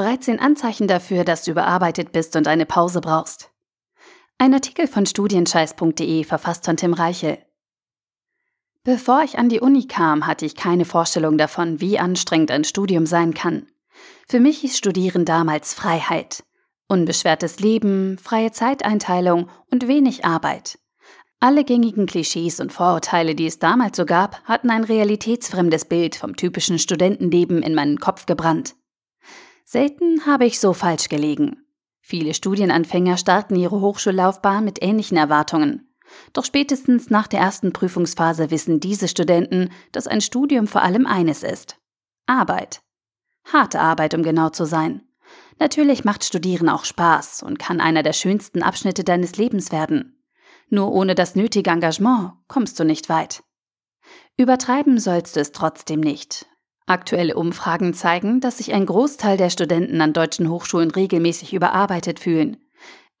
13 Anzeichen dafür, dass du überarbeitet bist und eine Pause brauchst. Ein Artikel von studienscheiß.de verfasst von Tim Reichel. Bevor ich an die Uni kam, hatte ich keine Vorstellung davon, wie anstrengend ein Studium sein kann. Für mich hieß Studieren damals Freiheit. Unbeschwertes Leben, freie Zeiteinteilung und wenig Arbeit. Alle gängigen Klischees und Vorurteile, die es damals so gab, hatten ein realitätsfremdes Bild vom typischen Studentenleben in meinen Kopf gebrannt. Selten habe ich so falsch gelegen. Viele Studienanfänger starten ihre Hochschullaufbahn mit ähnlichen Erwartungen. Doch spätestens nach der ersten Prüfungsphase wissen diese Studenten, dass ein Studium vor allem eines ist. Arbeit. Harte Arbeit, um genau zu sein. Natürlich macht Studieren auch Spaß und kann einer der schönsten Abschnitte deines Lebens werden. Nur ohne das nötige Engagement kommst du nicht weit. Übertreiben sollst du es trotzdem nicht. Aktuelle Umfragen zeigen, dass sich ein Großteil der Studenten an deutschen Hochschulen regelmäßig überarbeitet fühlen.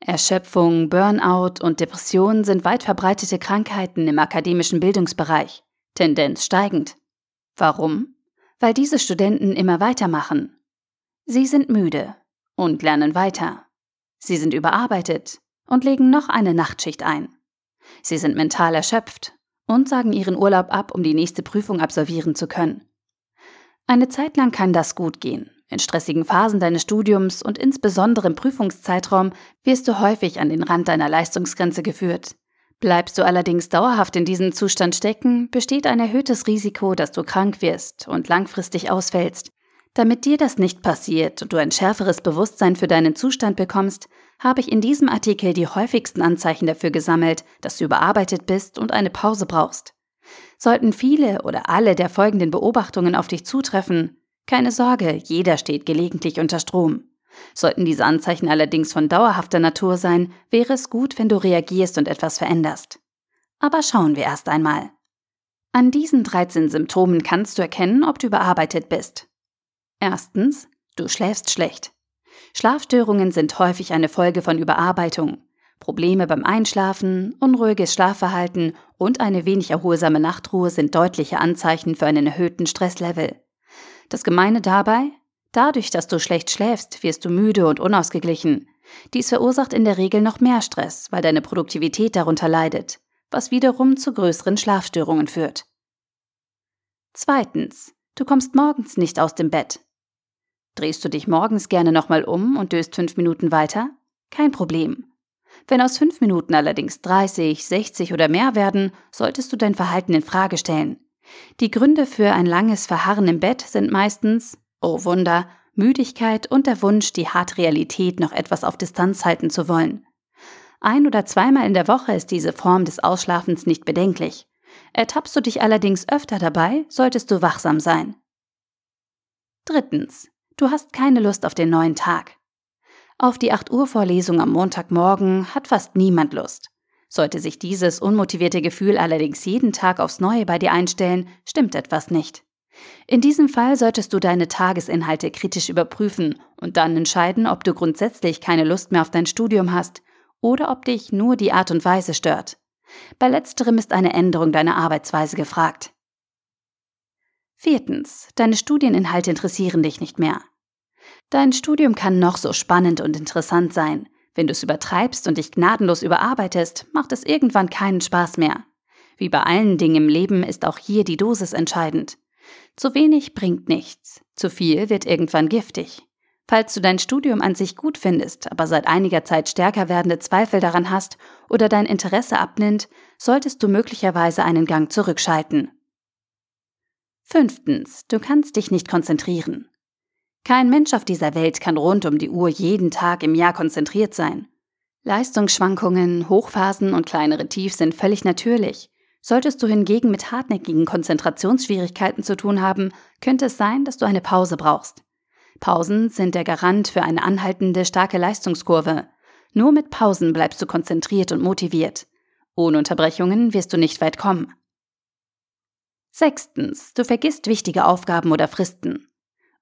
Erschöpfung, Burnout und Depression sind weit verbreitete Krankheiten im akademischen Bildungsbereich, Tendenz steigend. Warum? Weil diese Studenten immer weitermachen. Sie sind müde und lernen weiter. Sie sind überarbeitet und legen noch eine Nachtschicht ein. Sie sind mental erschöpft und sagen ihren Urlaub ab, um die nächste Prüfung absolvieren zu können. Eine Zeit lang kann das gut gehen. In stressigen Phasen deines Studiums und insbesondere im Prüfungszeitraum wirst du häufig an den Rand deiner Leistungsgrenze geführt. Bleibst du allerdings dauerhaft in diesem Zustand stecken, besteht ein erhöhtes Risiko, dass du krank wirst und langfristig ausfällst. Damit dir das nicht passiert und du ein schärferes Bewusstsein für deinen Zustand bekommst, habe ich in diesem Artikel die häufigsten Anzeichen dafür gesammelt, dass du überarbeitet bist und eine Pause brauchst. Sollten viele oder alle der folgenden Beobachtungen auf dich zutreffen, keine Sorge, jeder steht gelegentlich unter Strom. Sollten diese Anzeichen allerdings von dauerhafter Natur sein, wäre es gut, wenn du reagierst und etwas veränderst. Aber schauen wir erst einmal. An diesen 13 Symptomen kannst du erkennen, ob du überarbeitet bist. Erstens, du schläfst schlecht. Schlafstörungen sind häufig eine Folge von Überarbeitung. Probleme beim Einschlafen, unruhiges Schlafverhalten und eine wenig erholsame Nachtruhe sind deutliche Anzeichen für einen erhöhten Stresslevel. Das Gemeine dabei? Dadurch, dass du schlecht schläfst, wirst du müde und unausgeglichen. Dies verursacht in der Regel noch mehr Stress, weil deine Produktivität darunter leidet, was wiederum zu größeren Schlafstörungen führt. Zweitens, du kommst morgens nicht aus dem Bett. Drehst du dich morgens gerne nochmal um und döst fünf Minuten weiter? Kein Problem. Wenn aus fünf Minuten allerdings 30, 60 oder mehr werden, solltest du dein Verhalten in Frage stellen. Die Gründe für ein langes Verharren im Bett sind meistens, oh Wunder, Müdigkeit und der Wunsch, die harte Realität noch etwas auf Distanz halten zu wollen. Ein oder zweimal in der Woche ist diese Form des Ausschlafens nicht bedenklich. Ertappst du dich allerdings öfter dabei, solltest du wachsam sein. Drittens. Du hast keine Lust auf den neuen Tag. Auf die 8 Uhr Vorlesung am Montagmorgen hat fast niemand Lust. Sollte sich dieses unmotivierte Gefühl allerdings jeden Tag aufs Neue bei dir einstellen, stimmt etwas nicht. In diesem Fall solltest du deine Tagesinhalte kritisch überprüfen und dann entscheiden, ob du grundsätzlich keine Lust mehr auf dein Studium hast oder ob dich nur die Art und Weise stört. Bei letzterem ist eine Änderung deiner Arbeitsweise gefragt. Viertens. Deine Studieninhalte interessieren dich nicht mehr. Dein Studium kann noch so spannend und interessant sein. Wenn du es übertreibst und dich gnadenlos überarbeitest, macht es irgendwann keinen Spaß mehr. Wie bei allen Dingen im Leben ist auch hier die Dosis entscheidend. Zu wenig bringt nichts, zu viel wird irgendwann giftig. Falls du dein Studium an sich gut findest, aber seit einiger Zeit stärker werdende Zweifel daran hast oder dein Interesse abnimmt, solltest du möglicherweise einen Gang zurückschalten. Fünftens, du kannst dich nicht konzentrieren. Kein Mensch auf dieser Welt kann rund um die Uhr jeden Tag im Jahr konzentriert sein. Leistungsschwankungen, Hochphasen und kleinere Tiefs sind völlig natürlich. Solltest du hingegen mit hartnäckigen Konzentrationsschwierigkeiten zu tun haben, könnte es sein, dass du eine Pause brauchst. Pausen sind der Garant für eine anhaltende starke Leistungskurve. Nur mit Pausen bleibst du konzentriert und motiviert. Ohne Unterbrechungen wirst du nicht weit kommen. Sechstens, du vergisst wichtige Aufgaben oder Fristen.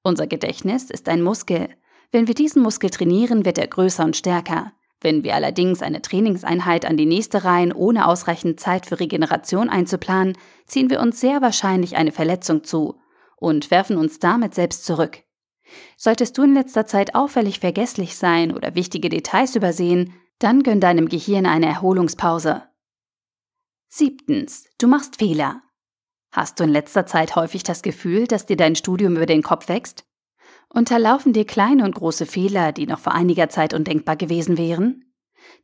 Unser Gedächtnis ist ein Muskel. Wenn wir diesen Muskel trainieren, wird er größer und stärker. Wenn wir allerdings eine Trainingseinheit an die nächste reihen, ohne ausreichend Zeit für Regeneration einzuplanen, ziehen wir uns sehr wahrscheinlich eine Verletzung zu und werfen uns damit selbst zurück. Solltest du in letzter Zeit auffällig vergesslich sein oder wichtige Details übersehen, dann gönn deinem Gehirn eine Erholungspause. Siebtens, du machst Fehler. Hast du in letzter Zeit häufig das Gefühl, dass dir dein Studium über den Kopf wächst? Unterlaufen dir kleine und große Fehler, die noch vor einiger Zeit undenkbar gewesen wären?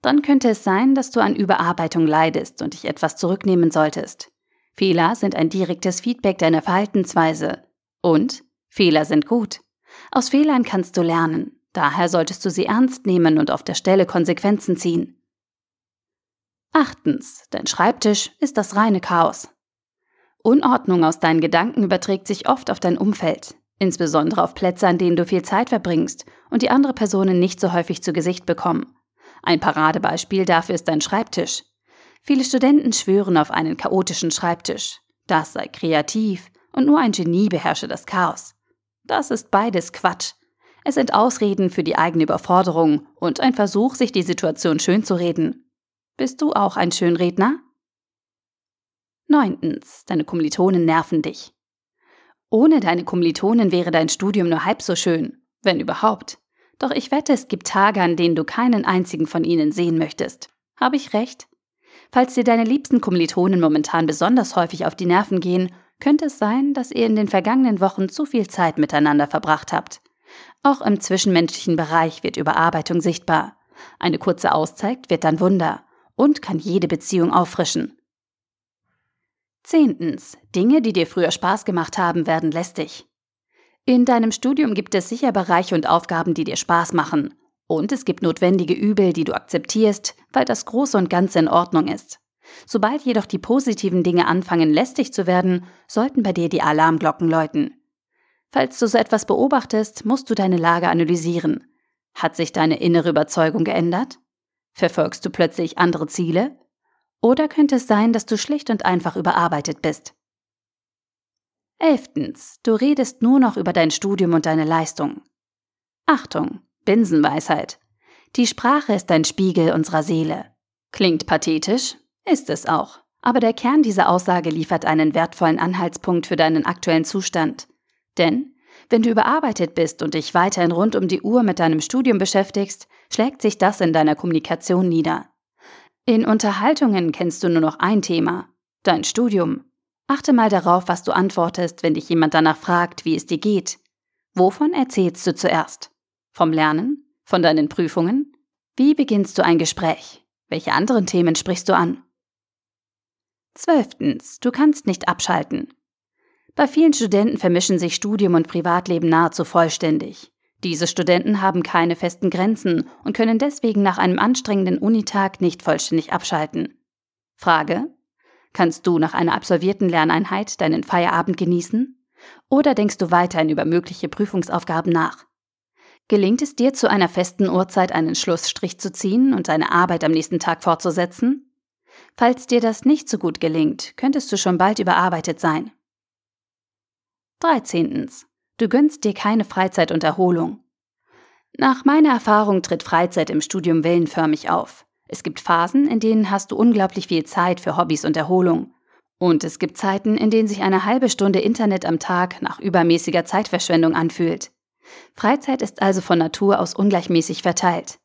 Dann könnte es sein, dass du an Überarbeitung leidest und dich etwas zurücknehmen solltest. Fehler sind ein direktes Feedback deiner Verhaltensweise. Und Fehler sind gut. Aus Fehlern kannst du lernen. Daher solltest du sie ernst nehmen und auf der Stelle Konsequenzen ziehen. Achtens, dein Schreibtisch ist das reine Chaos. Unordnung aus deinen Gedanken überträgt sich oft auf dein Umfeld, insbesondere auf Plätze, an denen du viel Zeit verbringst und die andere Personen nicht so häufig zu Gesicht bekommen. Ein Paradebeispiel dafür ist dein Schreibtisch. Viele Studenten schwören auf einen chaotischen Schreibtisch. Das sei kreativ und nur ein Genie beherrsche das Chaos. Das ist beides Quatsch. Es sind Ausreden für die eigene Überforderung und ein Versuch, sich die Situation schön zu reden. Bist du auch ein Schönredner? Neuntens, deine Kommilitonen nerven dich. Ohne deine Kommilitonen wäre dein Studium nur halb so schön, wenn überhaupt. Doch ich wette, es gibt Tage, an denen du keinen einzigen von ihnen sehen möchtest. Habe ich recht? Falls dir deine liebsten Kommilitonen momentan besonders häufig auf die Nerven gehen, könnte es sein, dass ihr in den vergangenen Wochen zu viel Zeit miteinander verbracht habt. Auch im zwischenmenschlichen Bereich wird Überarbeitung sichtbar. Eine kurze Auszeit wird dann Wunder und kann jede Beziehung auffrischen. Zehntens. Dinge, die dir früher Spaß gemacht haben, werden lästig. In deinem Studium gibt es sicher Bereiche und Aufgaben, die dir Spaß machen. Und es gibt notwendige Übel, die du akzeptierst, weil das Große und Ganze in Ordnung ist. Sobald jedoch die positiven Dinge anfangen lästig zu werden, sollten bei dir die Alarmglocken läuten. Falls du so etwas beobachtest, musst du deine Lage analysieren. Hat sich deine innere Überzeugung geändert? Verfolgst du plötzlich andere Ziele? Oder könnte es sein, dass du schlicht und einfach überarbeitet bist? Elftens, du redest nur noch über dein Studium und deine Leistung. Achtung, Binsenweisheit. Die Sprache ist ein Spiegel unserer Seele. Klingt pathetisch? Ist es auch. Aber der Kern dieser Aussage liefert einen wertvollen Anhaltspunkt für deinen aktuellen Zustand. Denn wenn du überarbeitet bist und dich weiterhin rund um die Uhr mit deinem Studium beschäftigst, schlägt sich das in deiner Kommunikation nieder. In Unterhaltungen kennst du nur noch ein Thema, dein Studium. Achte mal darauf, was du antwortest, wenn dich jemand danach fragt, wie es dir geht. Wovon erzählst du zuerst? Vom Lernen? Von deinen Prüfungen? Wie beginnst du ein Gespräch? Welche anderen Themen sprichst du an? Zwölftens, du kannst nicht abschalten. Bei vielen Studenten vermischen sich Studium und Privatleben nahezu vollständig. Diese Studenten haben keine festen Grenzen und können deswegen nach einem anstrengenden Unitag nicht vollständig abschalten. Frage: Kannst du nach einer absolvierten Lerneinheit deinen Feierabend genießen? Oder denkst du weiterhin über mögliche Prüfungsaufgaben nach? Gelingt es dir zu einer festen Uhrzeit einen Schlussstrich zu ziehen und deine Arbeit am nächsten Tag fortzusetzen? Falls dir das nicht so gut gelingt, könntest du schon bald überarbeitet sein. 13. Du gönnst dir keine Freizeit und Erholung. Nach meiner Erfahrung tritt Freizeit im Studium wellenförmig auf. Es gibt Phasen, in denen hast du unglaublich viel Zeit für Hobbys und Erholung. Und es gibt Zeiten, in denen sich eine halbe Stunde Internet am Tag nach übermäßiger Zeitverschwendung anfühlt. Freizeit ist also von Natur aus ungleichmäßig verteilt.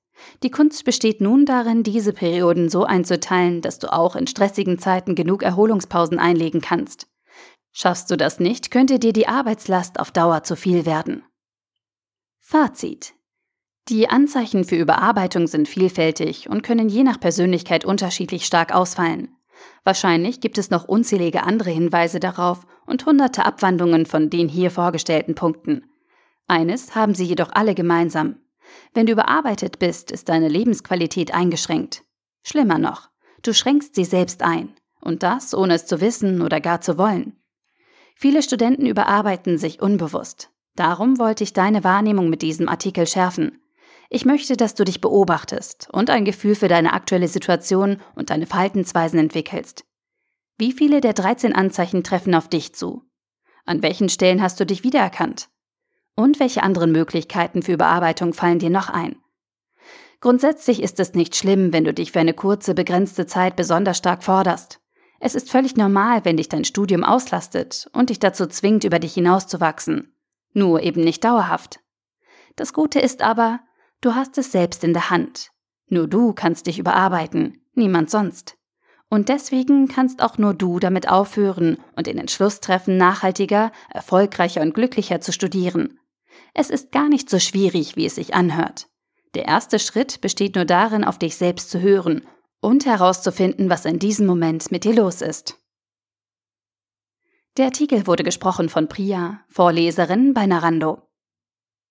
Die Kunst besteht nun darin, diese Perioden so einzuteilen, dass du auch in stressigen Zeiten genug Erholungspausen einlegen kannst. Schaffst du das nicht, könnte dir die Arbeitslast auf Dauer zu viel werden. Fazit. Die Anzeichen für Überarbeitung sind vielfältig und können je nach Persönlichkeit unterschiedlich stark ausfallen. Wahrscheinlich gibt es noch unzählige andere Hinweise darauf und hunderte Abwandlungen von den hier vorgestellten Punkten. Eines haben sie jedoch alle gemeinsam. Wenn du überarbeitet bist, ist deine Lebensqualität eingeschränkt. Schlimmer noch, du schränkst sie selbst ein. Und das, ohne es zu wissen oder gar zu wollen. Viele Studenten überarbeiten sich unbewusst. Darum wollte ich deine Wahrnehmung mit diesem Artikel schärfen. Ich möchte, dass du dich beobachtest und ein Gefühl für deine aktuelle Situation und deine Verhaltensweisen entwickelst. Wie viele der 13 Anzeichen treffen auf dich zu? An welchen Stellen hast du dich wiedererkannt? Und welche anderen Möglichkeiten für Überarbeitung fallen dir noch ein? Grundsätzlich ist es nicht schlimm, wenn du dich für eine kurze, begrenzte Zeit besonders stark forderst. Es ist völlig normal, wenn dich dein Studium auslastet und dich dazu zwingt, über dich hinauszuwachsen. Nur eben nicht dauerhaft. Das Gute ist aber, du hast es selbst in der Hand. Nur du kannst dich überarbeiten, niemand sonst. Und deswegen kannst auch nur du damit aufhören und den Entschluss treffen, nachhaltiger, erfolgreicher und glücklicher zu studieren. Es ist gar nicht so schwierig, wie es sich anhört. Der erste Schritt besteht nur darin, auf dich selbst zu hören und herauszufinden, was in diesem Moment mit dir los ist. Der Artikel wurde gesprochen von Priya, Vorleserin bei Narando.